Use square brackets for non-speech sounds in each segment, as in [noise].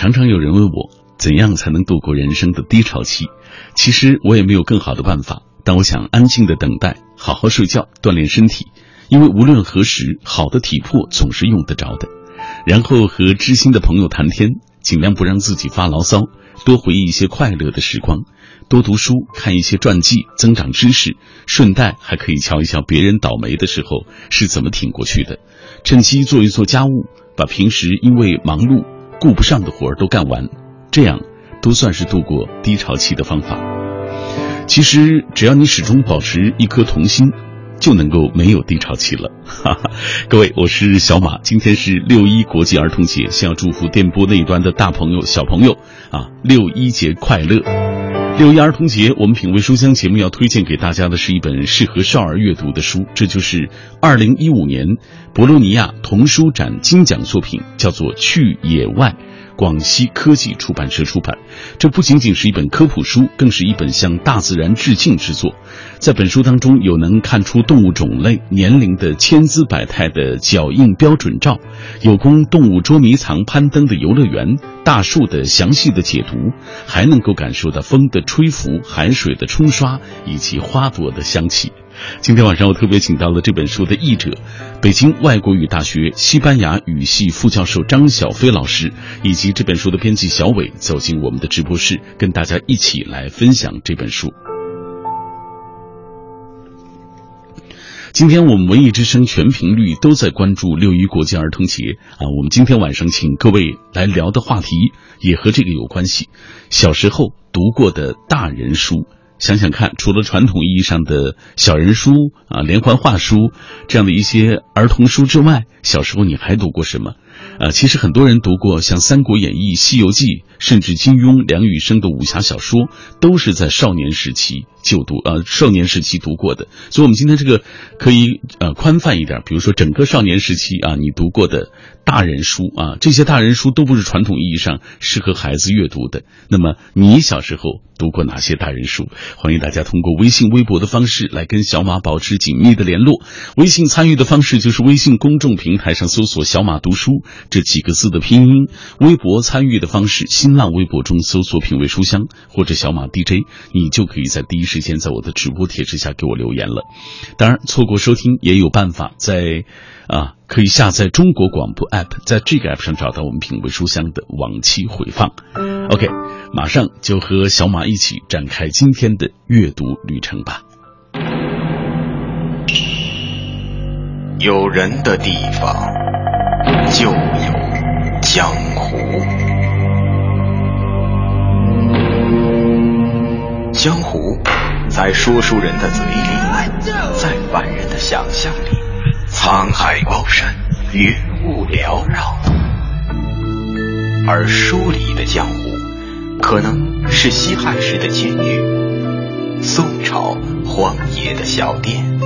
常常有人问我，怎样才能度过人生的低潮期？其实我也没有更好的办法，但我想安静的等待，好好睡觉，锻炼身体，因为无论何时，好的体魄总是用得着的。然后和知心的朋友谈天，尽量不让自己发牢骚，多回忆一些快乐的时光，多读书，看一些传记，增长知识，顺带还可以瞧一瞧别人倒霉的时候是怎么挺过去的，趁机做一做家务，把平时因为忙碌顾不上的活儿都干完，这样都算是度过低潮期的方法。其实只要你始终保持一颗童心。就能够没有低潮期了，[laughs] 各位，我是小马，今天是六一国际儿童节，先要祝福电波那一端的大朋友、小朋友啊，六一节快乐！六一儿童节，我们品味书香节目要推荐给大家的是一本适合少儿阅读的书，这就是二零一五年博洛尼亚童书展金奖作品，叫做《去野外》。广西科技出版社出版，这不仅仅是一本科普书，更是一本向大自然致敬之作。在本书当中，有能看出动物种类、年龄的千姿百态的脚印标准照，有供动物捉迷藏、攀登的游乐园，大树的详细的解读，还能够感受到风的吹拂、海水的冲刷以及花朵的香气。今天晚上我特别请到了这本书的译者，北京外国语大学西班牙语系副教授张小飞老师，以及这本书的编辑小伟，走进我们的直播室，跟大家一起来分享这本书。今天我们文艺之声全频率都在关注六一国际儿童节啊，我们今天晚上请各位来聊的话题也和这个有关系，小时候读过的大人书。想想看，除了传统意义上的小人书啊、连环画书这样的一些儿童书之外，小时候你还读过什么？呃，其实很多人读过像《三国演义》《西游记》，甚至金庸、梁羽生的武侠小说，都是在少年时期就读，呃，少年时期读过的。所以，我们今天这个可以呃宽泛一点，比如说整个少年时期啊，你读过的大人书啊，这些大人书都不是传统意义上适合孩子阅读的。那么，你小时候读过哪些大人书？欢迎大家通过微信、微博的方式来跟小马保持紧密的联络。微信参与的方式就是微信公众平台上搜索“小马读书”。这几个字的拼音，微博参与的方式，新浪微博中搜索“品味书香”或者“小马 DJ”，你就可以在第一时间在我的直播帖之下给我留言了。当然，错过收听也有办法，在啊可以下载中国广播 app，在这个 app 上找到我们品味书香的往期回放。OK，马上就和小马一起展开今天的阅读旅程吧。有人的地方。就有江湖，江湖在说书人的嘴里，在凡人的想象里，沧海高山，云雾缭绕。而书里的江湖，可能是西汉时的监狱，宋朝荒野的小店，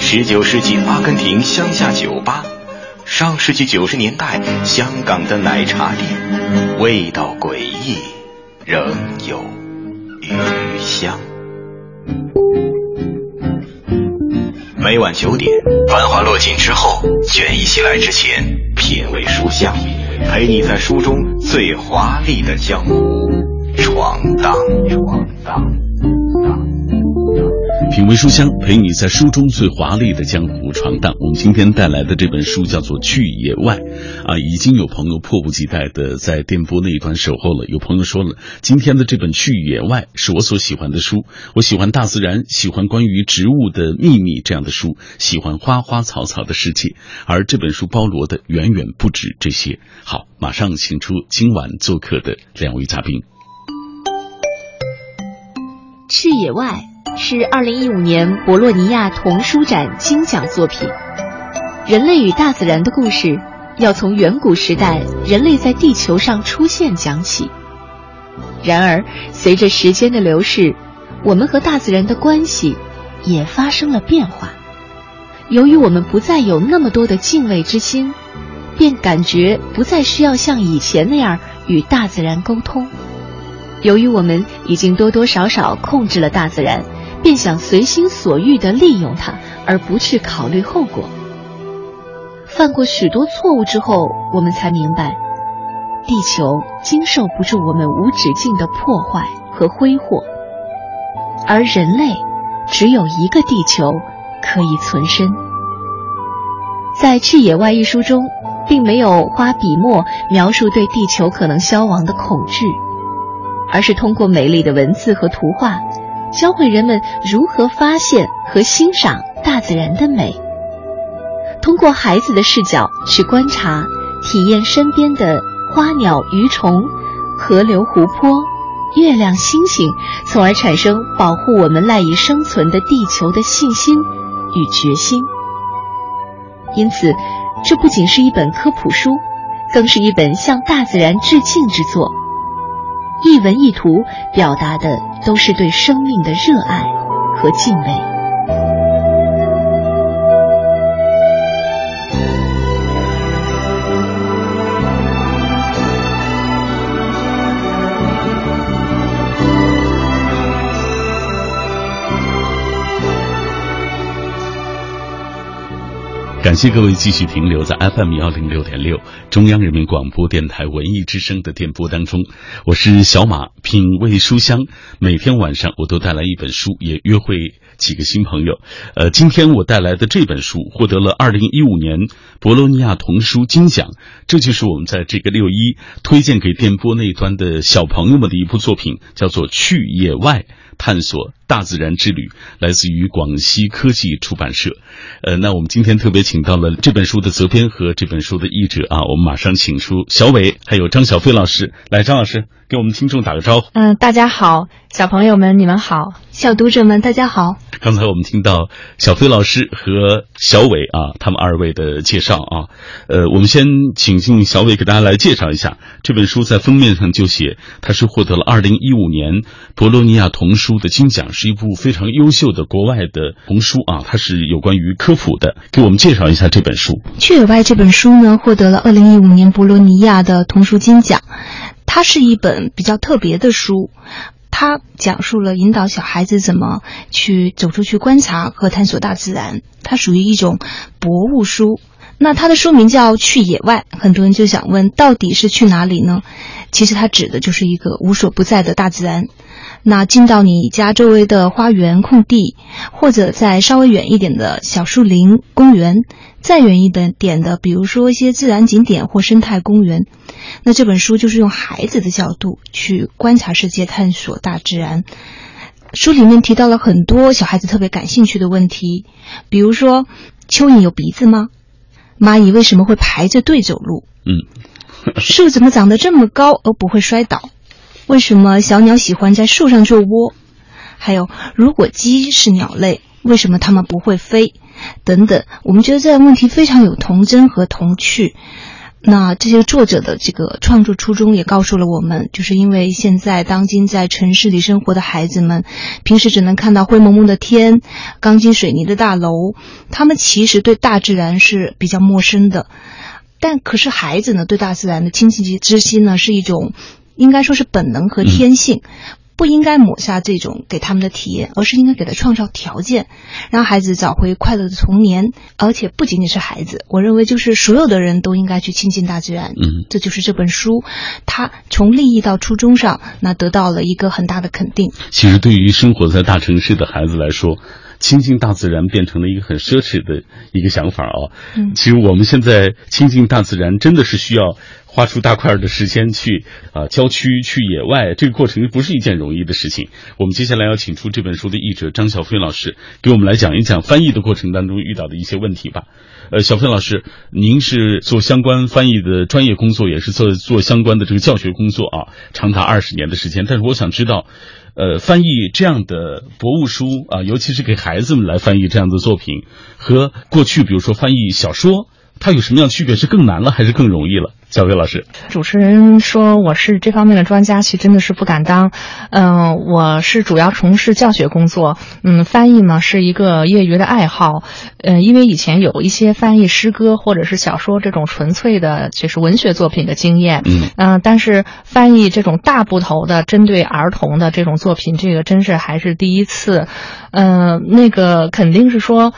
十九世纪阿根廷乡下酒吧。上世纪九十年代，香港的奶茶店，味道诡异，仍有余香。每晚九点，繁华落尽之后，倦意袭来之前，品味书香，陪你在书中最华丽的江湖闯荡闯荡。品味书香，陪你在书中最华丽的江湖闯荡。我们今天带来的这本书叫做《去野外》，啊，已经有朋友迫不及待的在电波那一端守候了。有朋友说了，今天的这本《去野外》是我所喜欢的书。我喜欢大自然，喜欢关于植物的秘密这样的书，喜欢花花草草的世界。而这本书包罗的远远不止这些。好，马上请出今晚做客的两位嘉宾，《去野外》。是二零一五年博洛尼亚童书展金奖作品。人类与大自然的故事，要从远古时代人类在地球上出现讲起。然而，随着时间的流逝，我们和大自然的关系也发生了变化。由于我们不再有那么多的敬畏之心，便感觉不再需要像以前那样与大自然沟通。由于我们已经多多少少控制了大自然。便想随心所欲地利用它，而不去考虑后果。犯过许多错误之后，我们才明白，地球经受不住我们无止境的破坏和挥霍，而人类只有一个地球可以存身。在《去野外》一书中，并没有花笔墨描述对地球可能消亡的恐惧，而是通过美丽的文字和图画，教会人们如何发现和欣赏大自然的美。通过孩子的视角去观察、体验身边的花鸟鱼虫、河流湖泊、月亮星星，从而产生保护我们赖以生存的地球的信心与决心。因此，这不仅是一本科普书，更是一本向大自然致敬之作。一文一图表达的都是对生命的热爱和敬畏。感谢各位继续停留在 FM 幺零六点六中央人民广播电台文艺之声的电波当中，我是小马，品味书香。每天晚上我都带来一本书，也约会几个新朋友。呃，今天我带来的这本书获得了二零一五年博洛尼亚童书金奖，这就是我们在这个六一推荐给电波那一端的小朋友们的一部作品，叫做《去野外》。探索大自然之旅，来自于广西科技出版社。呃，那我们今天特别请到了这本书的责编和这本书的译者啊，我们马上请出小伟还有张小飞老师来，张老师给我们听众打个招呼。嗯，大家好，小朋友们你们好，小读者们大家好。刚才我们听到小飞老师和小伟啊，他们二位的介绍啊，呃，我们先请进小伟给大家来介绍一下这本书，在封面上就写它是获得了二零一五年博洛尼亚童书的金奖，是一部非常优秀的国外的童书啊，它是有关于科普的，给我们介绍一下这本书。去野外这本书呢，获得了二零一五年博洛尼亚的童书金奖，它是一本比较特别的书。它讲述了引导小孩子怎么去走出去观察和探索大自然，它属于一种博物书。那它的书名叫《去野外》，很多人就想问，到底是去哪里呢？其实它指的就是一个无所不在的大自然。那进到你家周围的花园空地，或者在稍微远一点的小树林公园，再远一点点的，比如说一些自然景点或生态公园，那这本书就是用孩子的角度去观察世界、探索大自然。书里面提到了很多小孩子特别感兴趣的问题，比如说蚯蚓有鼻子吗？蚂蚁为什么会排着队走路？嗯，[laughs] 树怎么长得这么高而不会摔倒？为什么小鸟喜欢在树上做窝？还有，如果鸡是鸟类，为什么它们不会飞？等等，我们觉得这个问题非常有童真和童趣。那这些作者的这个创作初衷也告诉了我们，就是因为现在当今在城市里生活的孩子们，平时只能看到灰蒙蒙的天、钢筋水泥的大楼，他们其实对大自然是比较陌生的。但可是孩子呢，对大自然的亲近之心呢，是一种。应该说是本能和天性，不应该抹杀这种给他们的体验，而是应该给他创造条件，让孩子找回快乐的童年。而且不仅仅是孩子，我认为就是所有的人都应该去亲近大自然。嗯，这就是这本书，它从利益到初衷上，那得到了一个很大的肯定。其实对于生活在大城市的孩子来说，亲近大自然变成了一个很奢侈的一个想法啊。嗯，其实我们现在亲近大自然真的是需要。花出大块的时间去啊郊区去野外，这个过程不是一件容易的事情。我们接下来要请出这本书的译者张小飞老师，给我们来讲一讲翻译的过程当中遇到的一些问题吧。呃，小飞老师，您是做相关翻译的专业工作，也是做做相关的这个教学工作啊，长达二十年的时间。但是我想知道，呃，翻译这样的博物书啊，尤其是给孩子们来翻译这样的作品，和过去比如说翻译小说。它有什么样的区别？是更难了还是更容易了？小魏老师，主持人说我是这方面的专家，其实真的是不敢当。嗯，我是主要从事教学工作。嗯，翻译呢是一个业余的爱好。嗯，因为以前有一些翻译诗歌或者是小说这种纯粹的，就是文学作品的经验。嗯，嗯，但是翻译这种大部头的针对儿童的这种作品，这个真是还是第一次。嗯，那个肯定是说。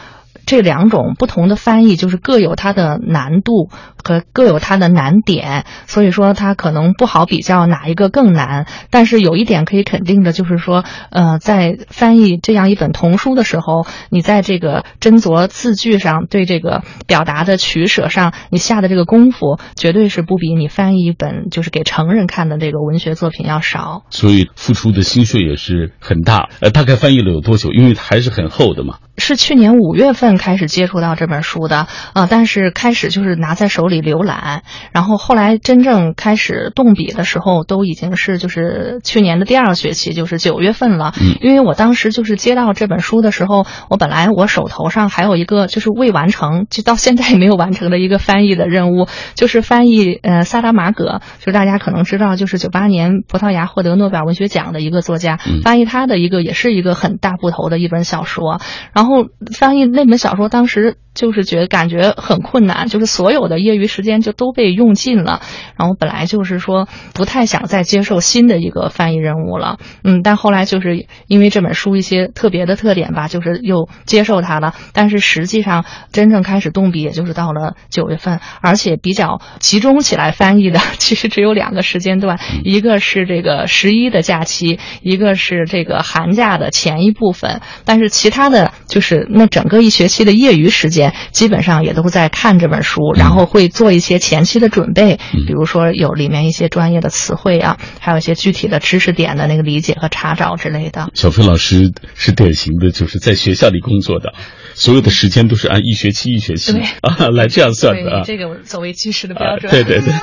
这两种不同的翻译，就是各有它的难度和各有它的难点，所以说它可能不好比较哪一个更难。但是有一点可以肯定的，就是说，呃，在翻译这样一本童书的时候，你在这个斟酌字句上，对这个表达的取舍上，你下的这个功夫，绝对是不比你翻译一本就是给成人看的这个文学作品要少。所以付出的心血也是很大。呃，大概翻译了有多久？因为还是很厚的嘛。是去年五月份开始接触到这本书的，呃，但是开始就是拿在手里浏览，然后后来真正开始动笔的时候，都已经是就是去年的第二学期，就是九月份了。嗯，因为我当时就是接到这本书的时候，我本来我手头上还有一个就是未完成，就到现在也没有完成的一个翻译的任务，就是翻译呃萨达马戈，就大家可能知道，就是九八年葡萄牙获得诺贝尔文学奖的一个作家，翻译他的一个也是一个很大部头的一本小说，然后翻译那本小说，当时就是觉得感觉很困难，就是所有的业余时间就都被用尽了。然后本来就是说不太想再接受新的一个翻译任务了，嗯，但后来就是因为这本书一些特别的特点吧，就是又接受它了。但是实际上真正开始动笔，也就是到了九月份，而且比较集中起来翻译的，[laughs] 其实只有两个时间段，一个是这个十一的假期，一个是这个寒假的前一部分，但是其他的。就是那整个一学期的业余时间，基本上也都在看这本书，然后会做一些前期的准备，比如说有里面一些专业的词汇啊，还有一些具体的知识点的那个理解和查找之类的。小飞老师是典型的，就是在学校里工作的，所有的时间都是按一学期一学期啊来这样算的啊。这个作为计时的标准。对对对。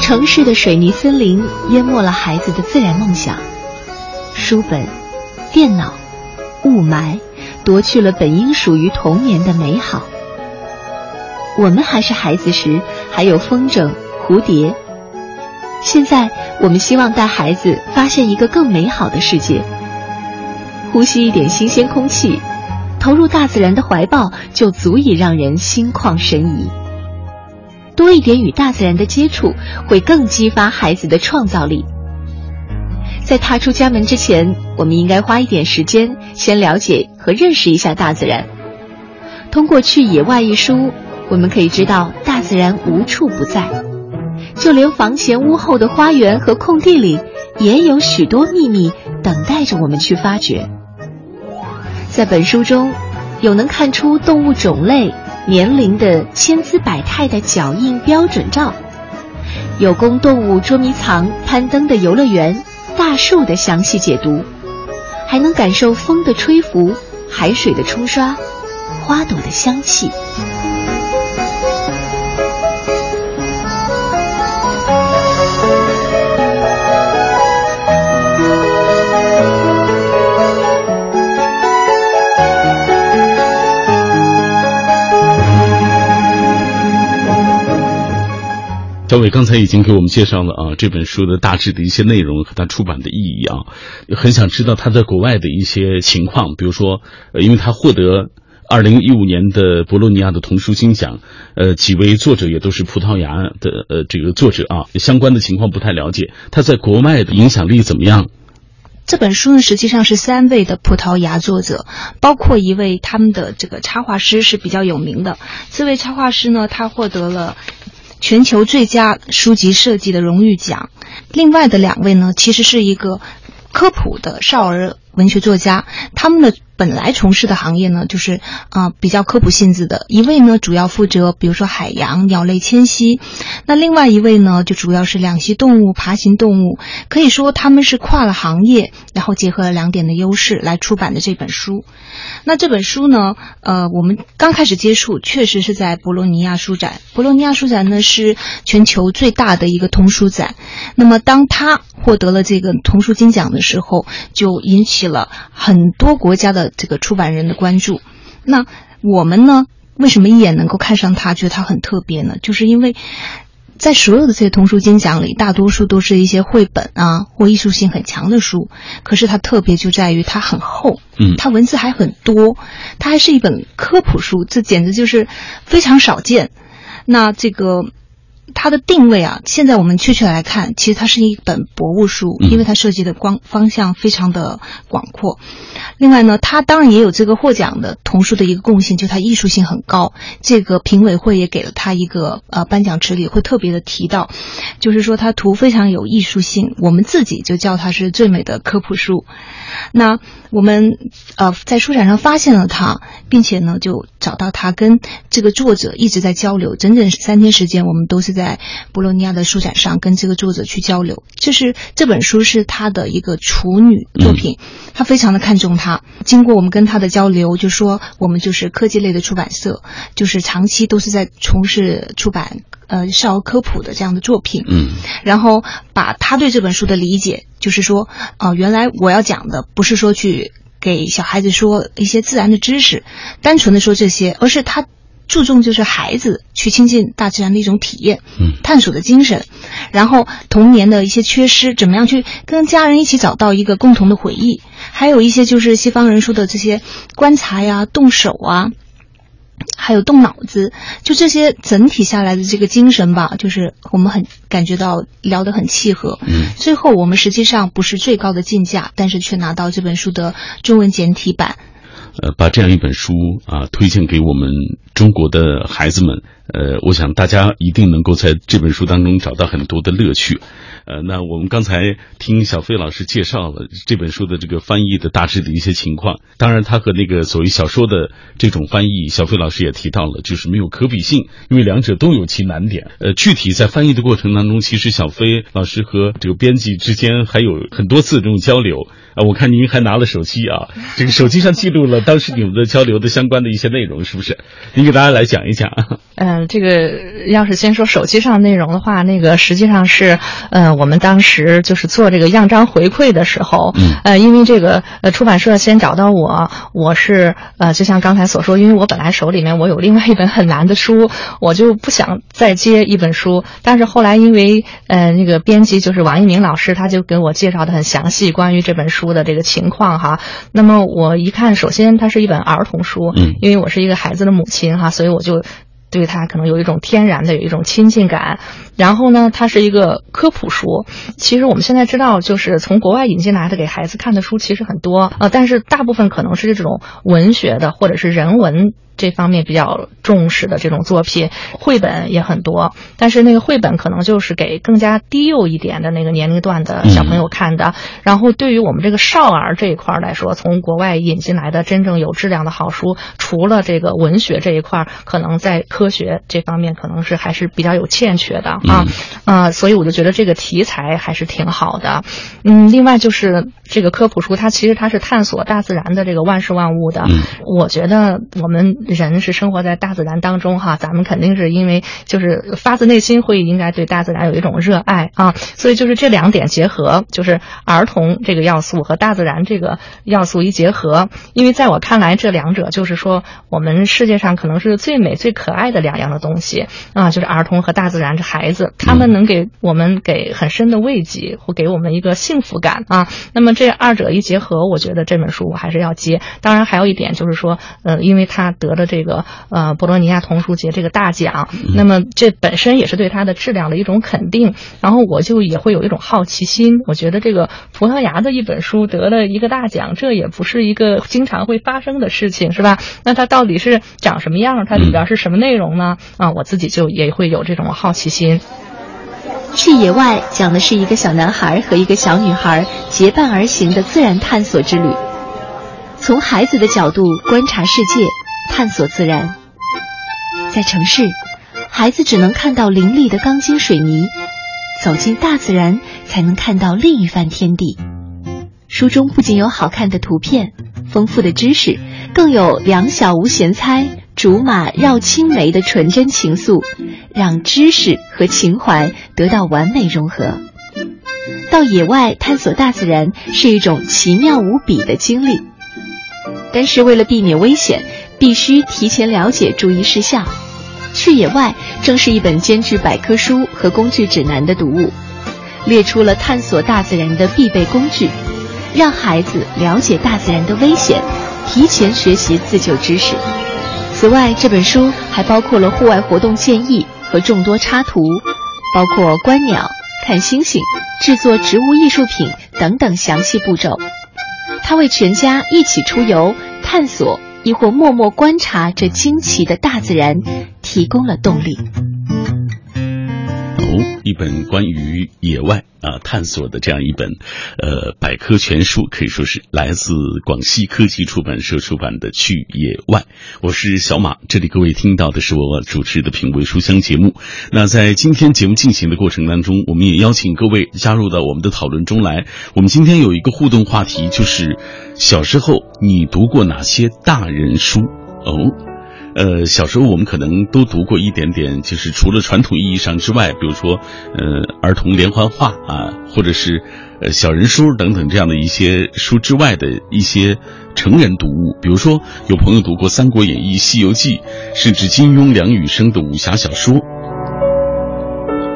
城市的水泥森林淹没了孩子的自然梦想。书本、电脑、雾霾，夺去了本应属于童年的美好。我们还是孩子时，还有风筝、蝴蝶。现在，我们希望带孩子发现一个更美好的世界，呼吸一点新鲜空气，投入大自然的怀抱，就足以让人心旷神怡。多一点与大自然的接触，会更激发孩子的创造力。在踏出家门之前，我们应该花一点时间，先了解和认识一下大自然。通过《去野外》一书，我们可以知道大自然无处不在，就连房前屋后的花园和空地里，也有许多秘密等待着我们去发掘。在本书中，有能看出动物种类、年龄的千姿百态的脚印标准照，有供动物捉迷藏、攀登的游乐园。大树的详细解读，还能感受风的吹拂、海水的冲刷、花朵的香气。小伟刚才已经给我们介绍了啊这本书的大致的一些内容和它出版的意义啊，很想知道他在国外的一些情况，比如说，呃，因为他获得二零一五年的博洛尼亚的童书金奖，呃，几位作者也都是葡萄牙的呃这个作者啊，相关的情况不太了解，他在国外的影响力怎么样？这本书呢，实际上是三位的葡萄牙作者，包括一位他们的这个插画师是比较有名的，这位插画师呢，他获得了。全球最佳书籍设计的荣誉奖，另外的两位呢，其实是一个科普的少儿文学作家，他们的。本来从事的行业呢，就是啊比较科普性质的。一位呢主要负责，比如说海洋鸟类迁徙，那另外一位呢就主要是两栖动物、爬行动物。可以说他们是跨了行业，然后结合了两点的优势来出版的这本书。那这本书呢，呃，我们刚开始接触，确实是在博洛尼亚书展。博洛尼亚书展呢是全球最大的一个童书展。那么当他获得了这个童书金奖的时候，就引起了很多国家的。这个出版人的关注，那我们呢？为什么一眼能够看上他，觉得他很特别呢？就是因为在所有的这些童书金奖里，大多数都是一些绘本啊或艺术性很强的书，可是它特别就在于它很厚，嗯，它文字还很多，它还是一本科普书，这简直就是非常少见。那这个它的定位啊，现在我们确切来看，其实它是一本博物书，因为它涉及的光方向非常的广阔。另外呢，它当然也有这个获奖的童书的一个共性，就它艺术性很高。这个评委会也给了它一个呃颁奖池里会特别的提到，就是说它图非常有艺术性，我们自己就叫它是最美的科普书。那我们呃在书展上发现了它，并且呢就找到它跟这个作者一直在交流，整整三天时间，我们都是在博洛尼亚的书展上跟这个作者去交流。就是这本书是他的一个处女作品，他非常的看重它。经过我们跟他的交流，就说我们就是科技类的出版社，就是长期都是在从事出版呃少儿科普的这样的作品。嗯，然后把他对这本书的理解，就是说，啊、原来我要讲的不是说去给小孩子说一些自然的知识，单纯的说这些，而是他注重就是孩子去亲近大自然的一种体验，嗯探索的精神，然后童年的一些缺失，怎么样去跟家人一起找到一个共同的回忆，还有一些就是西方人说的这些观察呀、动手啊。还有动脑子，就这些整体下来的这个精神吧，就是我们很感觉到聊得很契合。嗯，最后我们实际上不是最高的竞价，但是却拿到这本书的中文简体版。呃，把这样一本书啊推荐给我们中国的孩子们，呃，我想大家一定能够在这本书当中找到很多的乐趣。呃，那我们刚才听小飞老师介绍了这本书的这个翻译的大致的一些情况，当然它和那个所谓小说的这种翻译，小飞老师也提到了，就是没有可比性，因为两者都有其难点。呃，具体在翻译的过程当中，其实小飞老师和这个编辑之间还有很多次这种交流。啊，我看您还拿了手机啊，这个手机上记录了当时你们的交流的相关的一些内容，是不是？您给大家来讲一讲。嗯，这个要是先说手机上内容的话，那个实际上是，呃，我们当时就是做这个样章回馈的时候，嗯呃，因为这个呃出版社先找到我，我是呃就像刚才所说，因为我本来手里面我有另外一本很难的书，我就不想再接一本书，但是后来因为呃那个编辑就是王一鸣老师，他就给我介绍的很详细关于这本书的这个情况哈，那么我一看，首先它是一本儿童书，嗯因为我是一个孩子的母亲哈，所以我就。对他可能有一种天然的有一种亲近感，然后呢，它是一个科普书。其实我们现在知道，就是从国外引进来的给孩子看的书其实很多，呃，但是大部分可能是这种文学的或者是人文这方面比较重视的这种作品，绘本也很多，但是那个绘本可能就是给更加低幼一点的那个年龄段的小朋友看的。然后对于我们这个少儿这一块儿来说，从国外引进来的真正有质量的好书，除了这个文学这一块儿，可能在科学这方面可能是还是比较有欠缺的啊，啊、所以我就觉得这个题材还是挺好的。嗯，另外就是这个科普书，它其实它是探索大自然的这个万事万物的。嗯我觉得我们人是生活在大自然当中哈，咱们肯定是因为就是发自内心会应该对大自然有一种热爱啊，所以就是这两点结合，就是儿童这个要素和大自然这个要素一结合，因为在我看来，这两者就是说我们世界上可能是最美最可爱的两样的东西啊，就是儿童和大自然这孩子，他们能给我们给很深的慰藉，或给我们一个幸福感啊。那么这二者一结合，我觉得这本书我还是要接。当然还有一点就是说，呃，因为他得了这个呃博洛尼亚童书节这个大奖，那么这本身也是对它的质量的一种肯定。然后我就也会有一种好奇心，我觉得这个葡萄牙的一本书得了一个大奖，这也不是一个经常会发生的事情，是吧？那它到底是长什么样？它里边是什么内容呢？啊，我自己就也会有这种好奇心。去野外讲的是一个小男孩和一个小女孩结伴而行的自然探索之旅，从孩子的角度观察世界，探索自然。在城市，孩子只能看到林立的钢筋水泥，走进大自然才能看到另一番天地。书中不仅有好看的图片、丰富的知识，更有两小无嫌猜、竹马绕青梅的纯真情愫，让知识和情怀得到完美融合。到野外探索大自然是一种奇妙无比的经历，但是为了避免危险，必须提前了解注意事项。去野外正是一本兼具百科书和工具指南的读物，列出了探索大自然的必备工具。让孩子了解大自然的危险，提前学习自救知识。此外，这本书还包括了户外活动建议和众多插图，包括观鸟、看星星、制作植物艺术品等等详细步骤。他为全家一起出游、探索，亦或默默观察这惊奇的大自然，提供了动力。一本关于野外啊探索的这样一本，呃百科全书，可以说是来自广西科技出版社出版的《去野外》。我是小马，这里各位听到的是我主持的品味书香节目。那在今天节目进行的过程当中，我们也邀请各位加入到我们的讨论中来。我们今天有一个互动话题，就是小时候你读过哪些大人书？哦。呃，小时候我们可能都读过一点点，就是除了传统意义上之外，比如说，呃，儿童连环画啊，或者是呃小人书等等这样的一些书之外的一些成人读物，比如说有朋友读过《三国演义》《西游记》，甚至金庸、梁羽生的武侠小说，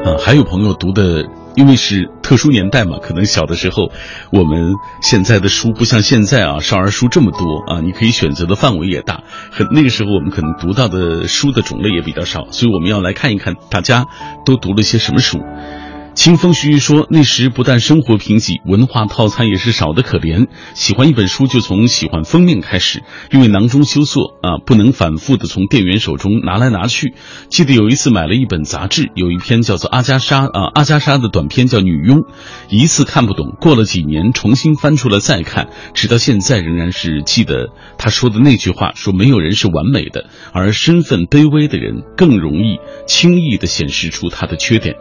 啊，还有朋友读的。因为是特殊年代嘛，可能小的时候，我们现在的书不像现在啊，少儿书这么多啊，你可以选择的范围也大。很那个时候，我们可能读到的书的种类也比较少，所以我们要来看一看大家都读了些什么书。清风徐徐说：“那时不但生活贫瘠，文化套餐也是少得可怜。喜欢一本书，就从喜欢封面开始，因为囊中羞涩啊，不能反复的从店员手中拿来拿去。记得有一次买了一本杂志，有一篇叫做阿加莎啊阿加莎的短篇叫《女佣》，一次看不懂，过了几年重新翻出来再看，直到现在仍然是记得他说的那句话：说没有人是完美的，而身份卑微的人更容易轻易的显示出他的缺点。”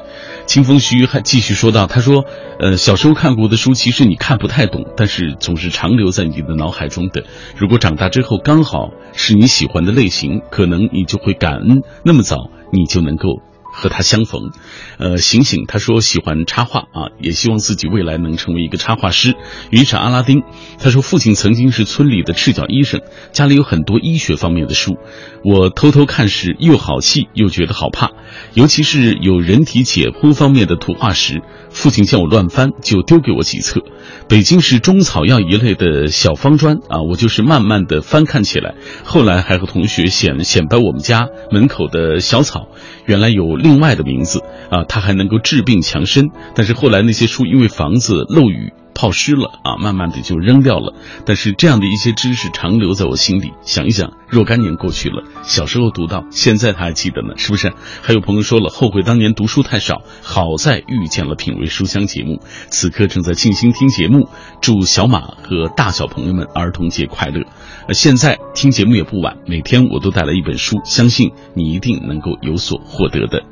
清风徐还继续说道：“他说，呃，小时候看过的书，其实你看不太懂，但是总是长留在你的脑海中的。如果长大之后刚好是你喜欢的类型，可能你就会感恩那么早，你就能够。”和他相逢，呃，醒醒，他说喜欢插画啊，也希望自己未来能成为一个插画师。于是阿拉丁，他说父亲曾经是村里的赤脚医生，家里有很多医学方面的书，我偷偷看时又好气又觉得好怕，尤其是有人体解剖方面的图画时，父亲见我乱翻，就丢给我几册。北京市中草药一类的小方砖啊，我就是慢慢的翻看起来，后来还和同学显显摆我们家门口的小草。原来有另外的名字啊，它还能够治病强身。但是后来那些书因为房子漏雨泡湿了啊，慢慢的就扔掉了。但是这样的一些知识长留在我心里。想一想，若干年过去了，小时候读到，现在他还记得呢，是不是？还有朋友说了，后悔当年读书太少，好在遇见了品味书香节目。此刻正在静心听节目，祝小马和大小朋友们儿童节快乐。现在听节目也不晚，每天我都带来一本书，相信你一定能够有所获得的。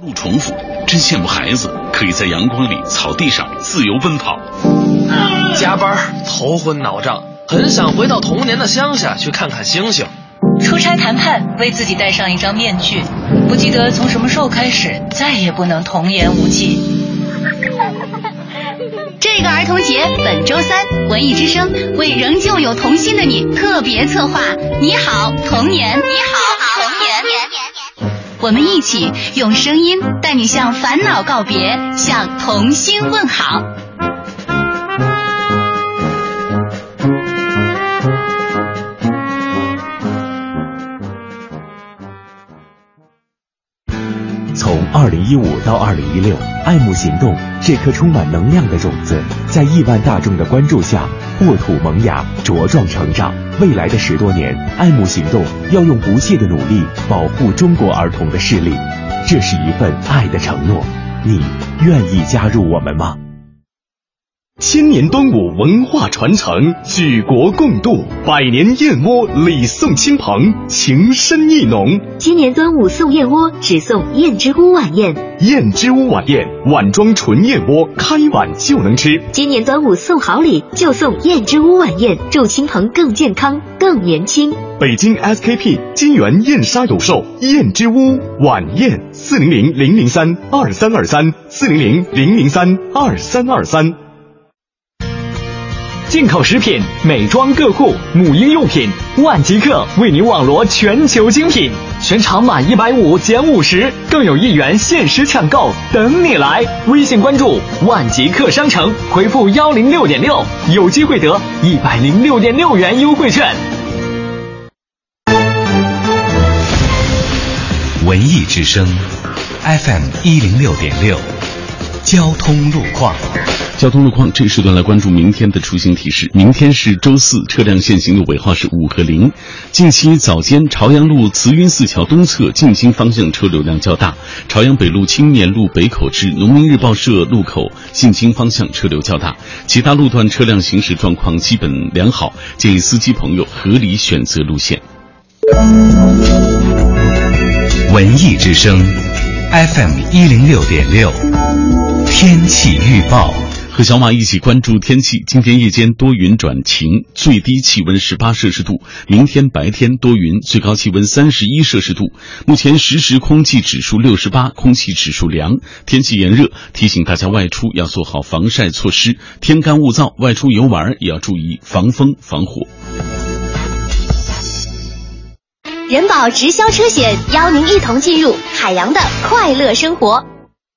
不重复，真羡慕孩子可以在阳光里、草地上自由奔跑。加班头昏脑胀，很想回到童年的乡下去看看星星。出差谈判，为自己戴上一张面具，不记得从什么时候开始，再也不能童言无忌。这个儿童节，本周三，文艺之声为仍旧有童心的你特别策划。你好，童年！你好！我们一起用声音带你向烦恼告别，向童心问好。二零一五到二零一六，爱慕行动这颗充满能量的种子，在亿万大众的关注下，破土萌芽，茁壮成长。未来的十多年，爱慕行动要用不懈的努力保护中国儿童的视力，这是一份爱的承诺。你愿意加入我们吗？千年端午文化传承，举国共度，百年燕窝礼送亲朋，情深意浓。今年端午送燕窝，只送燕之屋晚宴。燕之屋晚宴，碗装纯燕窝，开碗就能吃。今年端午送好礼，就送燕之屋晚宴，祝亲朋更健康、更年轻。北京 SKP 金源燕莎有售燕之屋晚宴，四零零零零三二三二三，四零零零零三二三二三。进口食品、美妆个护、母婴用品，万极客为您网罗全球精品，全场满一百五减五十，更有一元限时抢购等你来！微信关注万极客商城，回复幺零六点六，有机会得一百零六点六元优惠券。文艺之声 FM 一零六点六，交通路况。交通路况，这一时段来关注明天的出行提示。明天是周四，车辆限行的尾号是五和零。近期早间，朝阳路慈云寺桥东侧进京方向车流量较大；朝阳北路青年路北口至农民日报社路口进京方向车流较大。其他路段车辆行驶状况基本良好，建议司机朋友合理选择路线。文艺之声，FM 一零六点六，天气预报。和小马一起关注天气。今天夜间多云转晴，最低气温十八摄氏度。明天白天多云，最高气温三十一摄氏度。目前实时空气指数六十八，空气指数良，天气炎热，提醒大家外出要做好防晒措施。天干物燥，外出游玩也要注意防风防火。人保直销车险邀您一同进入海洋的快乐生活。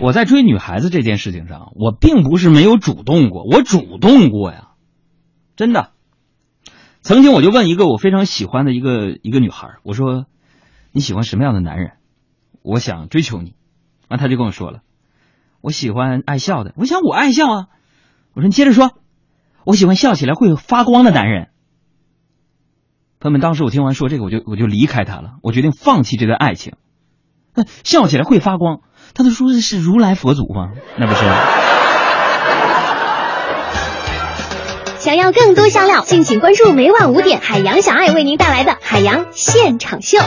我在追女孩子这件事情上，我并不是没有主动过，我主动过呀，真的。曾经我就问一个我非常喜欢的一个一个女孩，我说你喜欢什么样的男人？我想追求你。完，她就跟我说了，我喜欢爱笑的。我想我爱笑啊。我说你接着说，我喜欢笑起来会发光的男人。朋友们，当时我听完说这个，我就我就离开他了，我决定放弃这段爱情。笑起来会发光，他都说的是如来佛祖吗？那不是。想要更多香料，敬请关注每晚五点海洋小爱为您带来的海洋现场秀。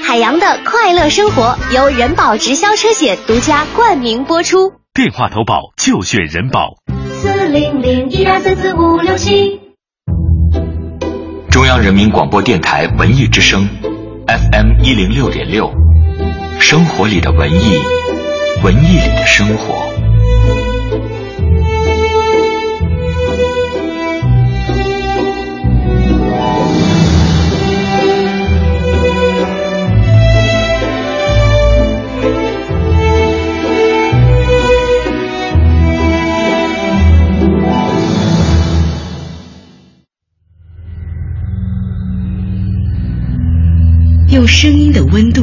海洋的快乐生活由人保直销车险独家冠名播出。电话投保就选人保。四零零一二三四五六七。中央人民广播电台文艺之声，FM 一零六点六。生活里的文艺，文艺里的生活。用声音的温度。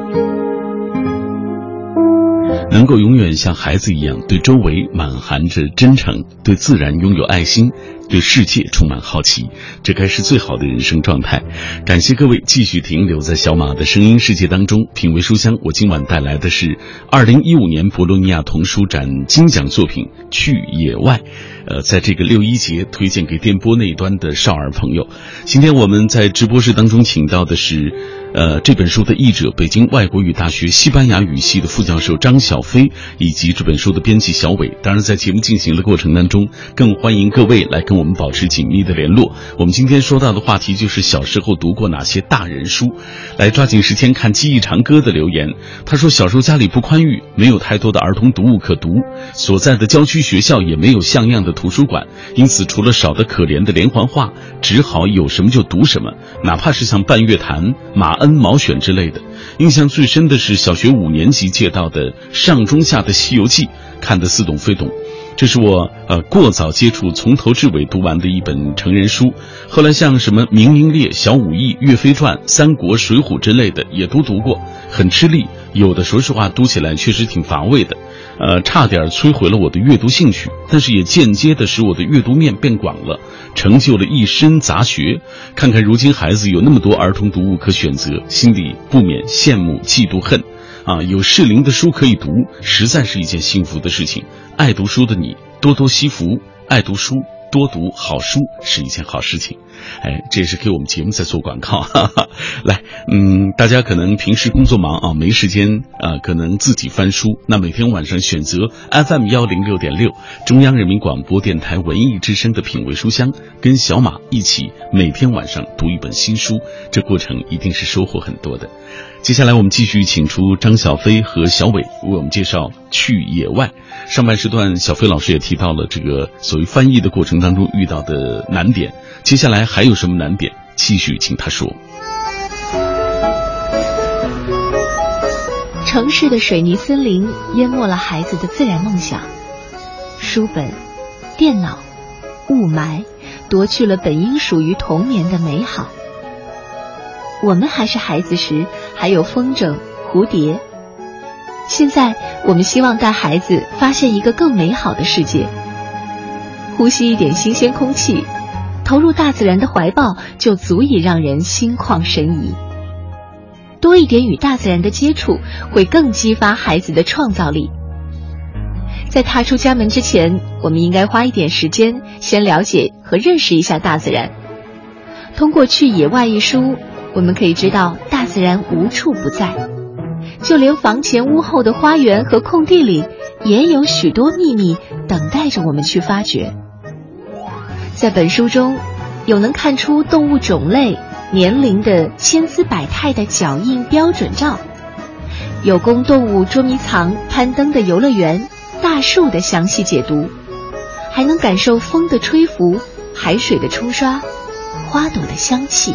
能够永远像孩子一样，对周围满含着真诚，对自然拥有爱心，对世界充满好奇，这该是最好的人生状态。感谢各位继续停留在小马的声音世界当中，品味书香。我今晚带来的是二零一五年博洛尼亚童书展金奖作品《去野外》。呃，在这个六一节推荐给电波那一端的少儿朋友。今天我们在直播室当中请到的是，呃，这本书的译者，北京外国语大学西班牙语系的副教授张小飞，以及这本书的编辑小伟。当然，在节目进行的过程当中，更欢迎各位来跟我我们保持紧密的联络。我们今天说到的话题就是小时候读过哪些大人书。来抓紧时间看记忆长歌的留言，他说小时候家里不宽裕，没有太多的儿童读物可读，所在的郊区学校也没有像样的。图书馆，因此除了少得可怜的连环画，只好有什么就读什么，哪怕是像半月谈、马恩毛选之类的。印象最深的是小学五年级借到的上中下的《西游记》，看得似懂非懂。这是我呃过早接触、从头至尾读完的一本成人书。后来像什么《明英烈》《小武艺》《岳飞传》《三国》《水浒》之类的也都读过，很吃力，有的说实话读起来确实挺乏味的。呃，差点摧毁了我的阅读兴趣，但是也间接的使我的阅读面变广了，成就了一身杂学。看看如今孩子有那么多儿童读物可选择，心里不免羡慕、嫉妒、恨。啊，有适龄的书可以读，实在是一件幸福的事情。爱读书的你，多多惜福。爱读书。多读好书是一件好事情，哎，这也是给我们节目在做广告。来，嗯，大家可能平时工作忙啊，没时间啊，可能自己翻书。那每天晚上选择 FM 幺零六点六，中央人民广播电台文艺之声的品味书香，跟小马一起每天晚上读一本新书，这过程一定是收获很多的。接下来我们继续请出张小飞和小伟为我们介绍去野外。上半时段，小飞老师也提到了这个所谓翻译的过程当中遇到的难点。接下来还有什么难点？继续请他说。城市的水泥森林淹没了孩子的自然梦想，书本、电脑、雾霾夺去了本应属于童年的美好。我们还是孩子时，还有风筝、蝴蝶。现在，我们希望带孩子发现一个更美好的世界，呼吸一点新鲜空气，投入大自然的怀抱，就足以让人心旷神怡。多一点与大自然的接触，会更激发孩子的创造力。在踏出家门之前，我们应该花一点时间，先了解和认识一下大自然。通过《去野外》一书。我们可以知道，大自然无处不在，就连房前屋后的花园和空地里，也有许多秘密等待着我们去发掘。在本书中，有能看出动物种类、年龄的千姿百态的脚印标准照，有供动物捉迷藏、攀登的游乐园、大树的详细解读，还能感受风的吹拂、海水的冲刷、花朵的香气。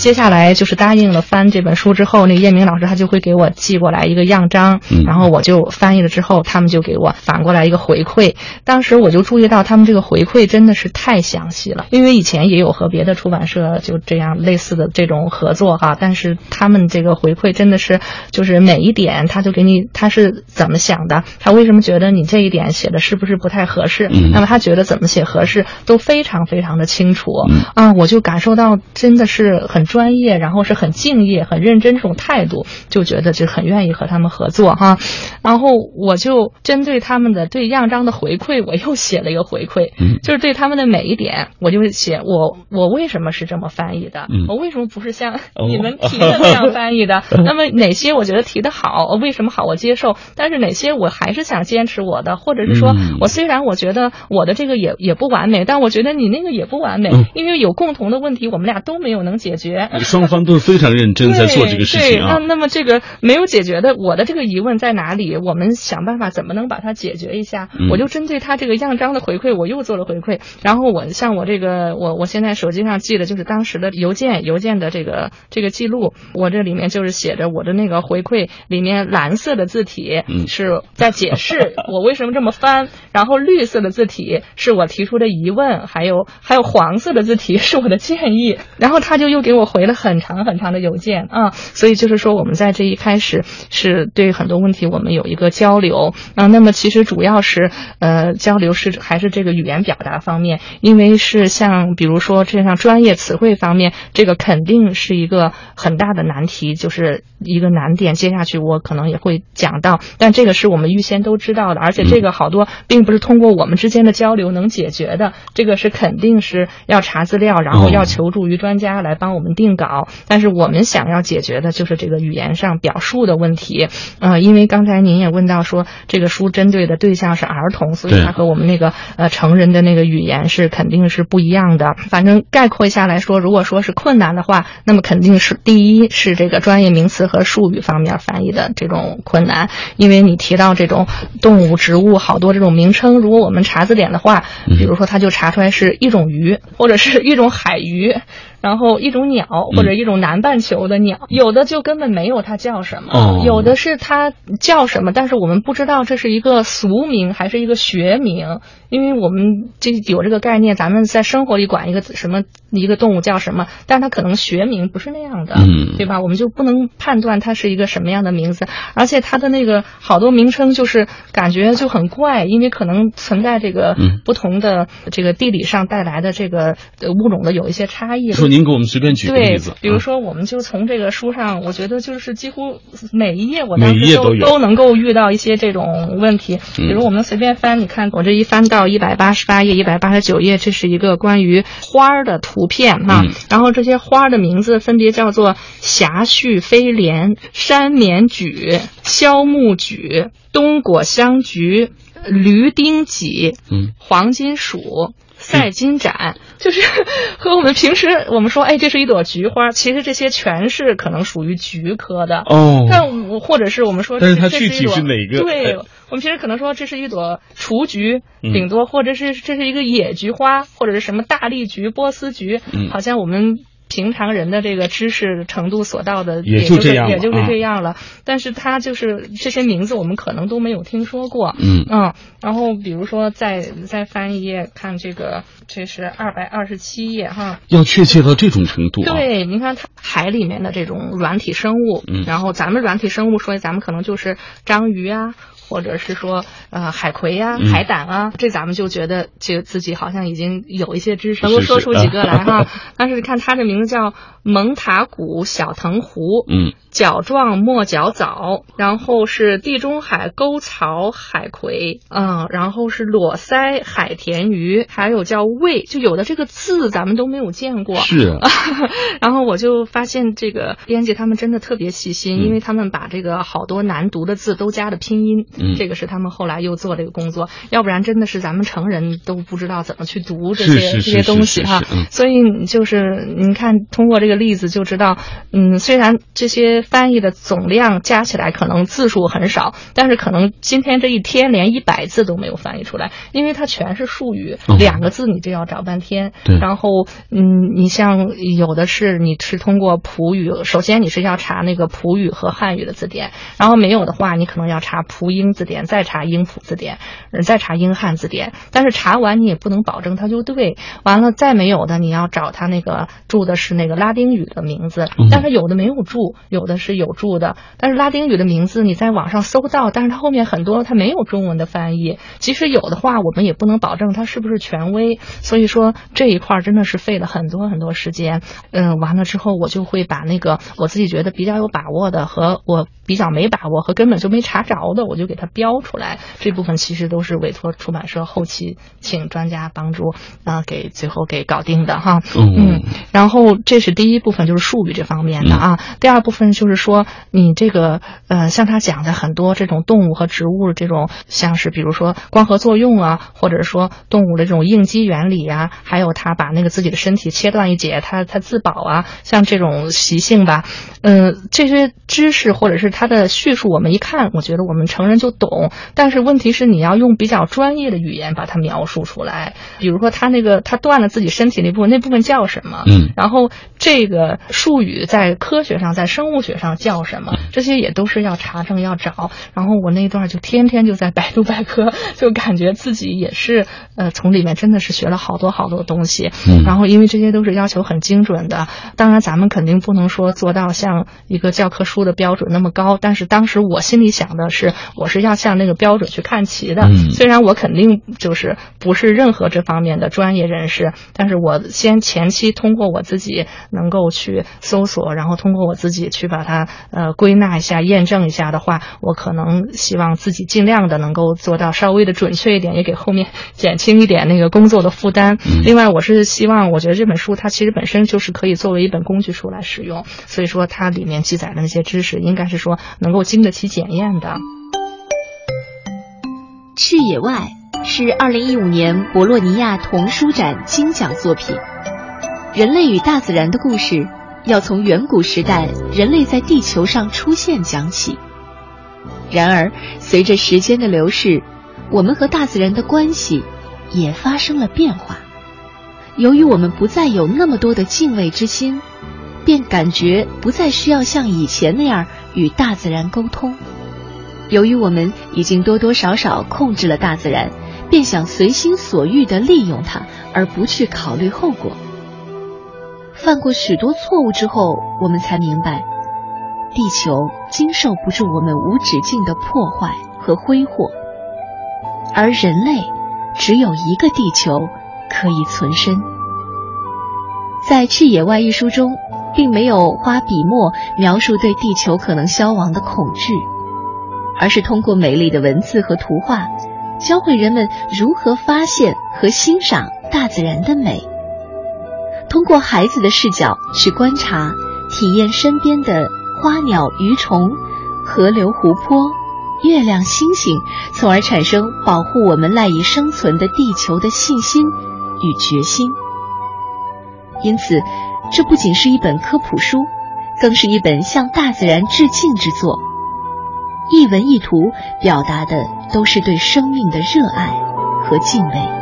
接下来就是答应了翻这本书之后，那个叶明老师他就会给我寄过来一个样章，然后我就翻译了之后，他们就给我反过来一个回馈。当时我就注意到他们这个回馈真的是太详细了，因为以前也有和别的出版社就这样类似的这种合作哈，但是他们这个回馈真的是就是每一点他就给你他是怎么想的，他为什么觉得你这一点写的是不是不太合适？那么他觉得怎么写合适都非常非常的清楚啊，我就感受到真的是很。专业，然后是很敬业、很认真这种态度，就觉得就很愿意和他们合作哈。然后我就针对他们的对样章的回馈，我又写了一个回馈，就是对他们的每一点，我就写我我为什么是这么翻译的，我为什么不是像你们提的那样翻译的？[laughs] 那么哪些我觉得提的好，为什么好我接受？但是哪些我还是想坚持我的，或者是说我虽然我觉得我的这个也也不完美，但我觉得你那个也不完美，因为有共同的问题，我们俩都没有能解决。[laughs] 双方都非常认真在做这个事情啊。那那么这个没有解决的，我的这个疑问在哪里？我们想办法怎么能把它解决一下？我就针对他这个样章的回馈，我又做了回馈。然后我像我这个，我我现在手机上记的就是当时的邮件，邮件的这个这个记录。我这里面就是写着我的那个回馈，里面蓝色的字体是在解释 [laughs] 我为什么这么翻，然后绿色的字体是我提出的疑问，还有还有黄色的字体是我的建议。然后他就又给我。回了很长很长的邮件啊，所以就是说我们在这一开始是对很多问题我们有一个交流啊。那么其实主要是呃交流是还是这个语言表达方面，因为是像比如说这样专业词汇方面，这个肯定是一个很大的难题，就是一个难点。接下去我可能也会讲到，但这个是我们预先都知道的，而且这个好多并不是通过我们之间的交流能解决的，这个是肯定是要查资料，然后要求助于专家来帮我们。定稿，但是我们想要解决的就是这个语言上表述的问题，呃，因为刚才您也问到说这个书针对的对象是儿童，所以它和我们那个呃成人的那个语言是肯定是不一样的。反正概括一下来说，如果说是困难的话，那么肯定是第一是这个专业名词和术语方面翻译的这种困难，因为你提到这种动物、植物好多这种名称，如果我们查字典的话，比如说它就查出来是一种鱼或者是一种海鱼。然后一种鸟或者一种南半球的鸟，有的就根本没有它叫什么，哦。有的是它叫什么，但是我们不知道这是一个俗名还是一个学名，因为我们这有这个概念，咱们在生活里管一个什么一个动物叫什么，但是它可能学名不是那样的，嗯对吧？我们就不能判断它是一个什么样的名字，而且它的那个好多名称就是感觉就很怪，因为可能存在这个嗯不同的这个地理上带来的这个呃物种的有一些差异。说您给我们随便举个对例子，，比如啊说我们就从这个书上，我觉得就是几乎每一页我当时都页都能够遇到一些这种问题。嗯比如我们随便翻，你看我这一翻到一百八十八页、一百八十九页，这是一个关于花儿的图片哈、嗯。然后这些花儿的名字分别叫做霞絮飞莲、山绵榉、肖木榉、冬果香菊、驴丁戟、嗯。黄金鼠。赛金盏。就是和我们平时我们说，哎，这是一朵菊花，其实这些全是可能属于菊科的。哦。但我或者是我们说，但是它具体是哪个？对哎，我们其实可能说这是一朵雏菊，嗯顶多或者是这是一个野菊花，或者是什么大丽菊、波斯菊，嗯好像我们。平常人的这个知识程度所到的，也就就是这样也就是啊这样了。但是它就是这些名字，我们可能都没有听说过。嗯嗯，然后比如说再再翻一页，看这个，这是二百二十七页哈。要确切到这种程度啊，对，你看它海里面的这种软体生物，嗯然后咱们软体生物说，咱们可能就是章鱼啊，或者是说呃海葵呀、嗯。海胆啊，这咱们就觉得这个自己好像已经有一些知识，能够说出几个来啊哈。但是 [laughs] 看它的名字叫蒙塔古小藤壶，嗯。角状墨角藻，然后是地中海沟槽海葵，嗯，然后是裸鳃海田鱼，还有叫胃，就有的这个字咱们都没有见过。是。啊 [laughs] 然后我就发现这个编辑他们真的特别细心，嗯。因为他们把这个好多难读的字都加了拼音，嗯这个是他们后来又做这个工作，要不然真的是咱们成人都不知道怎么去读这些这些东西哈。所以你就是您看，通过这个例子就知道，嗯，虽然这些翻译的总量加起来可能字数很少，但是可能今天这一天连一百字都没有翻译出来，因为它全是术语，嗯两个字你就要找半天。对然后嗯，你像有的是你是通过普语，首先你是要查那个普语和汉语的字典，然后没有的话，你可能要查普英字典，再查英普字典，呃再查英汉字典。但是查完你也不能保证它就对。完了再没有的，你要找它那个注的是那个拉丁语的名字嗯，但是有的没有注，有的是有注的。但是拉丁语的名字你在网上搜到，但是它后面很多它没有中文的翻译。即使有的话，我们也不能保证它是不是权威。所以说这一块儿真的是费了很多很多时间。嗯，完了之后我就会把那个我自己觉得比较有把握的和我比较没把握和根本就没查着的，我就给它标出来。这部分其实都是委托出版社后期请专家帮助啊、呃给最后给搞定的哈。嗯嗯，然后这是第一部分，就是术语这方面的啊。第二部分就是说，你这个呃，像他讲的很多这种动物和植物这种，像是比如说光合作用啊，或者说动物的这种应激原理啊，还有他把那个自己的身体切断一截，他他自保啊，像这种习性吧，嗯、这些知识或者是他的叙述，我们一看，我觉得我们成人就懂。但是问题是，你要用比较专业的语言把它描述出来。比如说，他那个他断了自己身体那部分，那部分叫什么？嗯然后这个术语在科学上，在生物学上叫什么？这些也都是要查证要找。然后我那段就天天就在百度百科，就感觉自己也是呃从里面真的是学了好多好多东西。嗯然后因为这些都是要求很精准的，当然咱们肯定不能说做到像一个教科书的标准那么高，但是当时我心里想的是，我是要向那个标准去看齐的。嗯虽然我肯定就是不是任何这方面的专业人士，但是我先前期通过我自己能够去搜索，然后通过我自己去把它呃归纳一下、验证一下的话，我可能希望自己尽量的能够做到稍微的准确一点，也给后面减轻一点那个工作的负担。嗯另外，我是希望，我觉得这本书它其实本身就是可以作为一本工具书来使用，所以说它里面记载的那些知识，应该是说能够经得起检验的。《赤野外》是二零一五年博洛尼亚童书展金奖作品。人类与大自然的故事，要从远古时代人类在地球上出现讲起。然而，随着时间的流逝，我们和大自然的关系也发生了变化。由于我们不再有那么多的敬畏之心，便感觉不再需要像以前那样与大自然沟通。由于我们已经多多少少控制了大自然，便想随心所欲地利用它，而不去考虑后果。犯过许多错误之后，我们才明白，地球经受不住我们无止境的破坏和挥霍，而人类只有一个地球可以存身。在《去野外》一书中，并没有花笔墨描述对地球可能消亡的恐惧。而是通过美丽的文字和图画，教会人们如何发现和欣赏大自然的美。通过孩子的视角去观察、体验身边的花鸟鱼虫、河流湖泊、月亮星星，从而产生保护我们赖以生存的地球的信心与决心。因此，这不仅是一本科普书，更是一本向大自然致敬之作。一文一图表达的都是对生命的热爱和敬畏。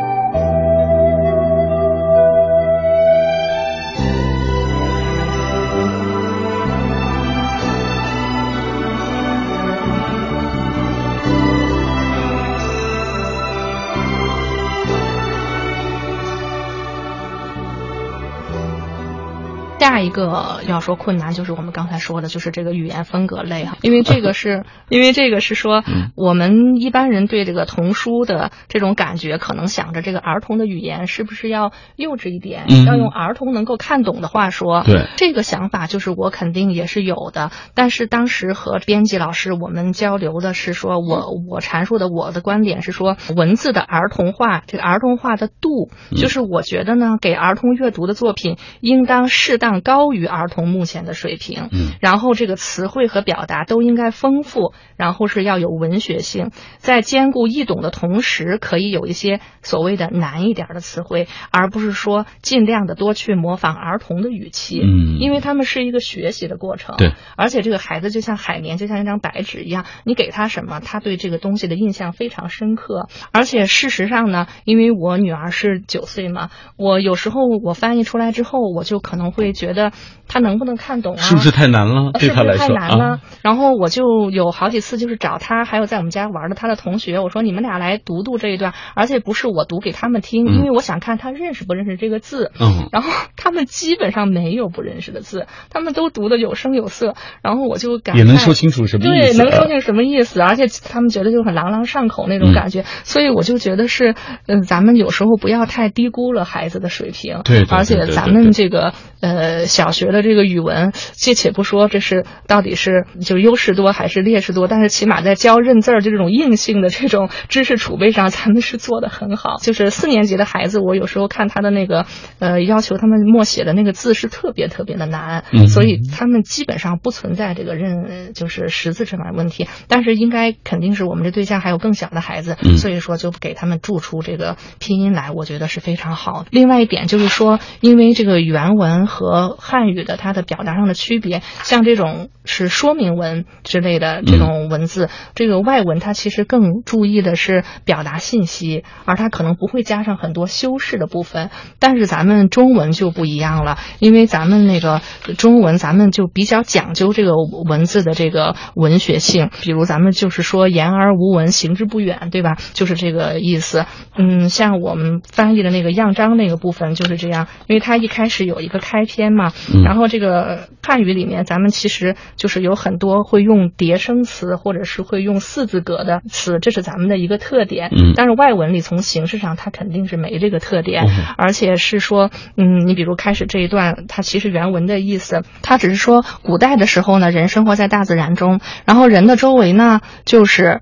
下一个要说困难，就是我们刚才说的，就是这个语言风格类哈，因为这个是，[laughs] 因为这个是说，我们一般人对这个童书的这种感觉，可能想着这个儿童的语言是不是要幼稚一点，要用儿童能够看懂的话说。对，这个想法就是我肯定也是有的，但是当时和编辑老师我们交流的是说，我我阐述的我的观点是说，文字的儿童化，这个儿童化的度，就是我觉得呢，给儿童阅读的作品应当适当。高于儿童目前的水平，嗯，然后这个词汇和表达都应该丰富，然后是要有文学性，在兼顾易懂的同时，可以有一些所谓的难一点的词汇，而不是说尽量的多去模仿儿童的语气，嗯，因为他们是一个学习的过程，对，而且这个孩子就像海绵，就像一张白纸一样，你给他什么，他对这个东西的印象非常深刻，而且事实上呢，因为我女儿是九岁嘛，我有时候我翻译出来之后，我就可能会觉。觉得他能不能看懂啊？是不是太难了？对他来说太难了。然后我就有好几次就是找他，还有在我们家玩的他的同学，我说你们俩来读读这一段，而且不是我读给他们听，因为我想看他认识不认识这个字。嗯。然后他们基本上没有不认识的字，他们都读的有声有色。然后我就感也能说清楚什么意思。对，能说清什么意思，而且他们觉得就很朗朗上口那种感觉。所以我就觉得是，嗯，咱们有时候不要太低估了孩子的水平。对。而且咱们这个呃。小学的这个语文，这且不说这是到底是就优势多还是劣势多，但是起码在教认字儿就这种硬性的这种知识储备上，咱们是做的很好。[laughs] 就是四年级的孩子，我有时候看他的那个呃要求他们默写的那个字是特别特别的难，所以他们基本上不存在这个认就是识字这方面问题。但是应该肯定是我们这对象还有更小的孩子，所以说就给他们注出这个拼音来，我觉得是非常好。另外一点就是说，因为这个原文和汉语的它的表达上的区别，像这种是说明文之类的这种文字，这个外文它其实更注意的是表达信息，而它可能不会加上很多修饰的部分。但是咱们中文就不一样了，因为咱们那个中文，咱们就比较讲究这个文字的这个文学性。比如咱们就是说言而无文，行之不远，对吧？就是这个意思。嗯，像我们翻译的那个样章那个部分就是这样，因为它一开始有一个开篇嘛。然后这个汉语里面，咱们其实就是有很多会用叠声词，或者是会用四字格的词，这是咱们的一个特点。嗯。但是外文里从形式上，它肯定是没这个特点，而且是说，嗯，你比如开始这一段，它其实原文的意思，它只是说古代的时候呢，人生活在大自然中，然后人的周围呢就是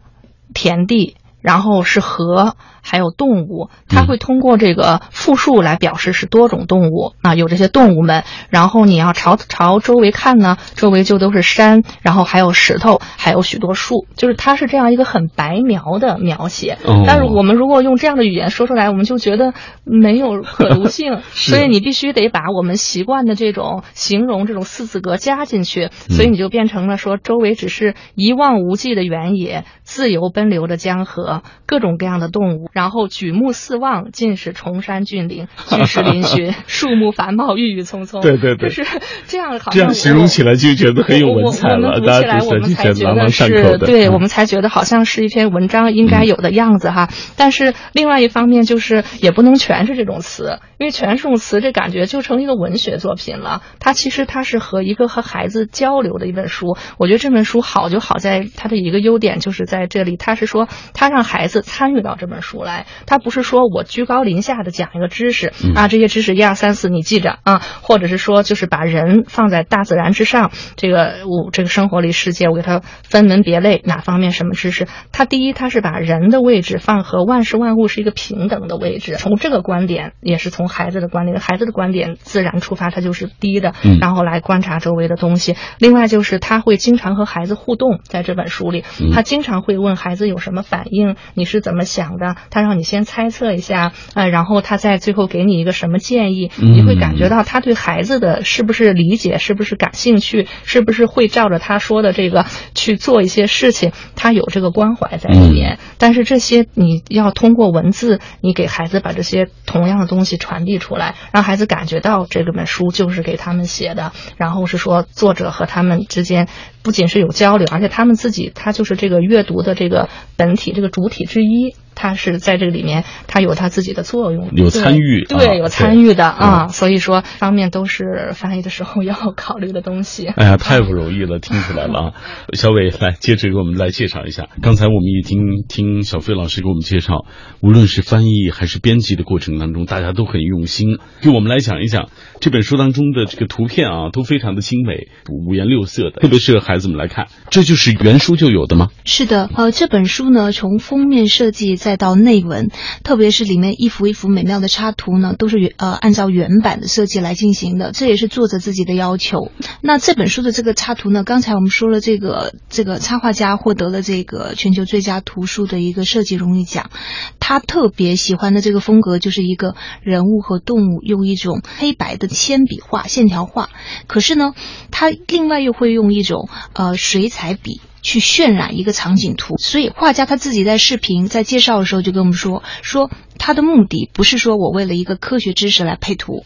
田地，然后是河。还有动物，它会通过这个复数来表示是多种动物啊，有这些动物们。然后你要朝朝周围看呢，周围就都是山，然后还有石头，还有许多树，就是它是这样一个很白描的描写。但是我们如果用这样的语言说出来，我们就觉得没有 [laughs] 可读性。所以你必须得把我们习惯的这种形容这种四字格加进去，所以你就变成了说周围只是一望无际的原野，自由奔流的江河。各种各样的动物，然后举目四望，尽是崇山峻岭，[laughs] 巨石嶙峋，[laughs] 树木繁茂，郁郁葱葱。对对对，就是这样，好像这样形容起来就觉得很有文采了。大家读起来，我们才觉得是，对我们才觉得好像是一篇文章应该有的样子哈。但是另外一方面，就是也不能全是这种词，因为全是这种词，这感觉就成一个文学作品了。它其实它是和一个和孩子交流的一本书。我觉得这本书好就好在它的一个优点就是在这里，它是说它让孩子参与到这本书来，他不是说我居高临下的讲一个知识啊，这些知识一二三四你记着啊，或者是说就是把人放在大自然之上，这个我这个生活里世界我给他分门别类，哪方面什么知识？他第一，他是把人的位置放和万事万物是一个平等的位置，从这个观点也是从孩子的观点，孩子的观点自然出发，他就是低的，然后来观察周围的东西。另外就是他会经常和孩子互动，在这本书里，他经常会问孩子有什么反应，你是怎么想的？他让你先猜测一下，呃，然后他在最后给你一个什么建议，你会感觉到他对孩子的是不是理解，是不是感兴趣，是不是会照着他说的这个去做一些事情，他有这个关怀在里面。但是这些你要通过文字，你给孩子把这些同样的东西传递出来，让孩子感觉到这个本书就是给他们写的，然后是说作者和他们之间不仅是有交流，而且他们自己他就是这个阅读的这个本体，这个主体之一。他是在这个里面，他有他自己的作用，有参与，对，有参与的啊。所以说，方面都是翻译的时候要考虑的东西。哎呀，太不容易了，听出来了啊！[laughs] 小伟，来接着给我们来介绍一下。刚才我们已经听小飞老师给我们介绍，无论是翻译还是编辑的过程当中，大家都很用心。给我们来讲一讲这本书当中的这个图片啊，都非常的精美，五颜六色的，特别适合孩子们来看。这就是原书就有的吗？是的，呃，这本书呢，从封面设计。再到内文，特别是里面一幅一幅美妙的插图呢，都是原呃按照原版的设计来进行的，这也是作者自己的要求。那这本书的这个插图呢，刚才我们说了，这个这个插画家获得了这个全球最佳图书的一个设计荣誉奖。他特别喜欢的这个风格就是一个人物和动物用一种黑白的铅笔画线条画，可是呢，他另外又会用一种呃水彩笔。去渲染一个场景图，所以画家他自己在视频在介绍的时候就跟我们说，说他的目的不是说我为了一个科学知识来配图，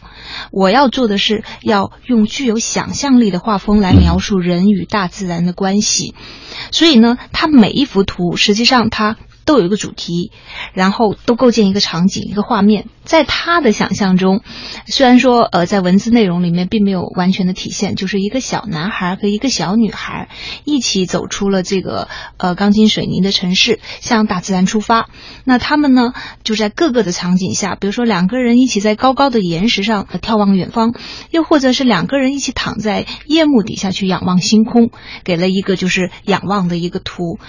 我要做的是要用具有想象力的画风来描述人与大自然的关系，所以呢，他每一幅图实际上他。都有一个主题，然后都构建一个场景、一个画面。在他的想象中，虽然说呃，在文字内容里面并没有完全的体现，就是一个小男孩和一个小女孩一起走出了这个呃钢筋水泥的城市，向大自然出发。那他们呢，就在各个的场景下，比如说两个人一起在高高的岩石上眺望远方，又或者是两个人一起躺在夜幕底下去仰望星空，给了一个就是仰望的一个图。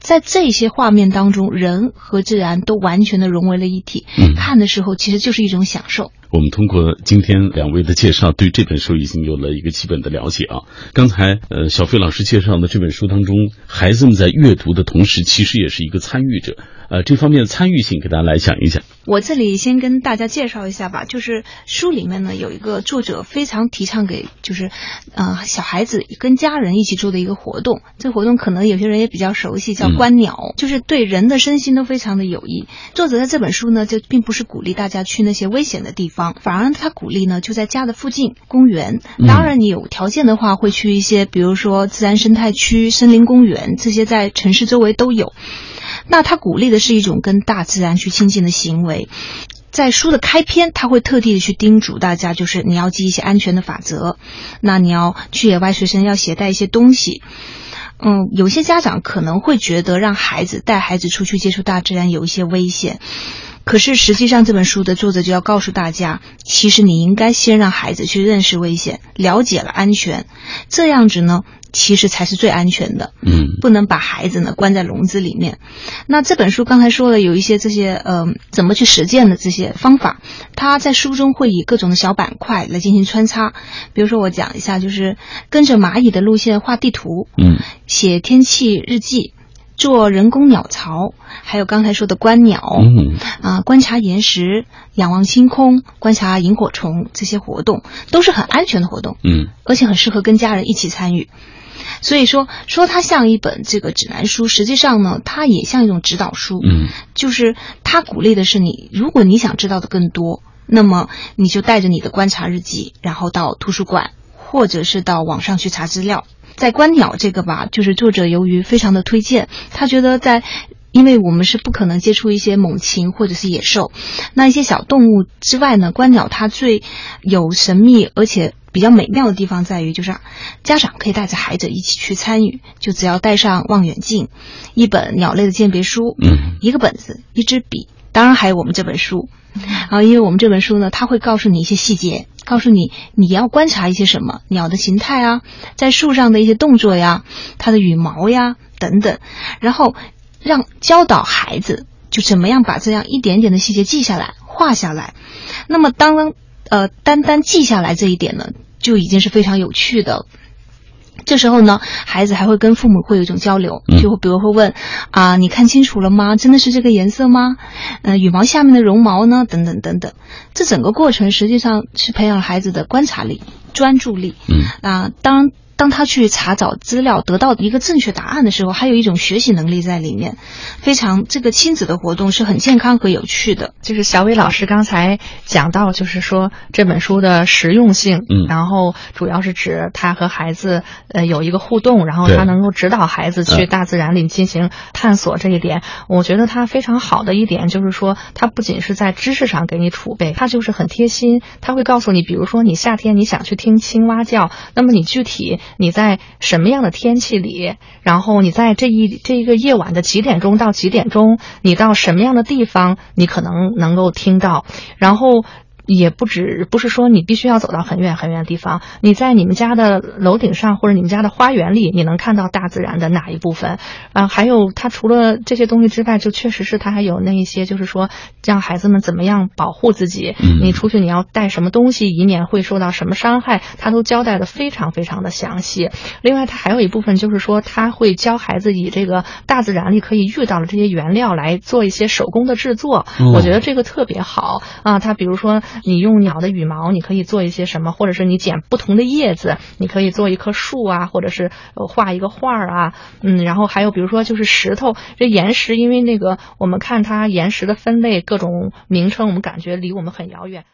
在这些画面当中，人和自然都完全的融为了一体。嗯，看的时候其实就是一种享受。我们通过今天两位的介绍，对这本书已经有了一个基本的了解啊。刚才呃，小飞老师介绍的这本书当中，孩子们在阅读的同时，其实也是一个参与者。呃，这方面的参与性，给大家来讲一讲。我这里先跟大家介绍一下吧，就是书里面呢有一个作者非常提倡给，就是呃小孩子跟家人一起做的一个活动。这个活动可能有些人也比较熟悉，叫观鸟，就是对人的身心都非常的有益。作者在这本书呢，就并不是鼓励大家去那些危险的地方，反而他鼓励呢就在家的附近公园。当然，你有条件的话，会去一些比如说自然生态区、森林公园这些，在城市周围都有。那他鼓励的是一种跟大自然去亲近的行为，在书的开篇，他会特地的去叮嘱大家，就是你要记一些安全的法则，那你要去野外随身要携带一些东西。嗯，有些家长可能会觉得让孩子带孩子出去接触大自然有一些危险，可是实际上这本书的作者就要告诉大家，其实你应该先让孩子去认识危险，了解了安全，这样子呢。其实才是最安全的，嗯，不能把孩子呢关在笼子里面。那这本书刚才说了，有一些这些呃怎么去实践的这些方法，他在书中会以各种的小板块来进行穿插。比如说我讲一下，就是跟着蚂蚁的路线画地图，嗯，写天气日记，做人工鸟巢，还有刚才说的观鸟，嗯，啊，观察岩石，仰望星空，观察萤火虫，这些活动都是很安全的活动，嗯，而且很适合跟家人一起参与。所以说说它像一本这个指南书，实际上呢，它也像一种指导书。嗯，就是它鼓励的是你，如果你想知道的更多，那么你就带着你的观察日记，然后到图书馆或者是到网上去查资料。在观鸟这个吧，就是作者由于非常的推荐，他觉得在。因为我们是不可能接触一些猛禽或者是野兽，那一些小动物之外呢，观鸟它最有神秘而且比较美妙的地方在于，就是家长可以带着孩子一起去参与，就只要带上望远镜、一本鸟类的鉴别书、嗯，一个本子、一支笔，当然还有我们这本书。啊，因为我们这本书呢，它会告诉你一些细节，告诉你你要观察一些什么鸟的形态啊，在树上的一些动作呀，它的羽毛呀等等，然后。让教导孩子就怎么样把这样一点点的细节记下来、画下来。那么，当呃单单记下来这一点呢，就已经是非常有趣的。这时候呢，孩子还会跟父母会有一种交流，就会比如会问啊，你看清楚了吗？真的是这个颜色吗？呃，羽毛下面的绒毛呢？等等等等。这整个过程实际上是培养孩子的观察力、专注力。嗯啊，当。当他去查找资料，得到一个正确答案的时候，还有一种学习能力在里面，非常这个亲子的活动是很健康和有趣的。就是小伟老师刚才讲到，就是说这本书的实用性，嗯，然后主要是指他和孩子呃有一个互动，然后他能够指导孩子去大自然里进行探索这一点，我觉得他非常好的一点就是说，他不仅是在知识上给你储备，他就是很贴心，他会告诉你，比如说你夏天你想去听青蛙叫，那么你具体。你在什么样的天气里？然后你在这一这一个夜晚的几点钟到几点钟？你到什么样的地方？你可能能够听到。然后。也不止，不是说你必须要走到很远很远的地方。你在你们家的楼顶上或者你们家的花园里，你能看到大自然的哪一部分？啊，还有它除了这些东西之外，就确实是它还有那一些，就是说让孩子们怎么样保护自己。你出去你要带什么东西，以免会受到什么伤害，他都交代的非常非常的详细。另外，它还有一部分就是说，他会教孩子以这个大自然里可以遇到的这些原料来做一些手工的制作。我觉得这个特别好啊。他比如说。你用鸟的羽毛，你可以做一些什么？或者是你剪不同的叶子，你可以做一棵树啊，或者是画一个画儿啊，嗯，然后还有比如说就是石头，这岩石，因为那个我们看它岩石的分类各种名称，我们感觉离我们很遥远。